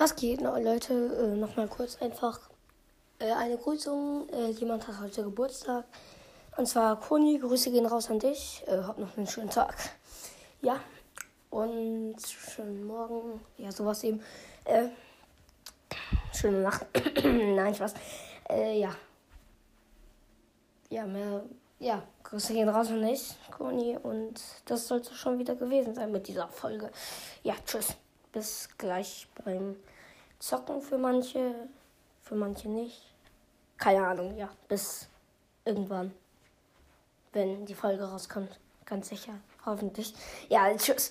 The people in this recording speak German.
Was geht, Leute? Äh, Nochmal kurz einfach äh, eine Grüßung. Äh, jemand hat heute Geburtstag. Und zwar Koni, Grüße gehen raus an dich. Äh, hab noch einen schönen Tag. Ja. Und schönen Morgen. Ja, sowas eben. Äh, schöne Nacht. Nein, Spaß. Äh, ja. Ja, mehr. Ja, Grüße gehen raus an dich, Koni. Und das sollte schon wieder gewesen sein mit dieser Folge. Ja, tschüss. Bis gleich beim Zocken für manche, für manche nicht. Keine Ahnung, ja. Bis irgendwann, wenn die Folge rauskommt. Ganz sicher. Hoffentlich. Ja, tschüss.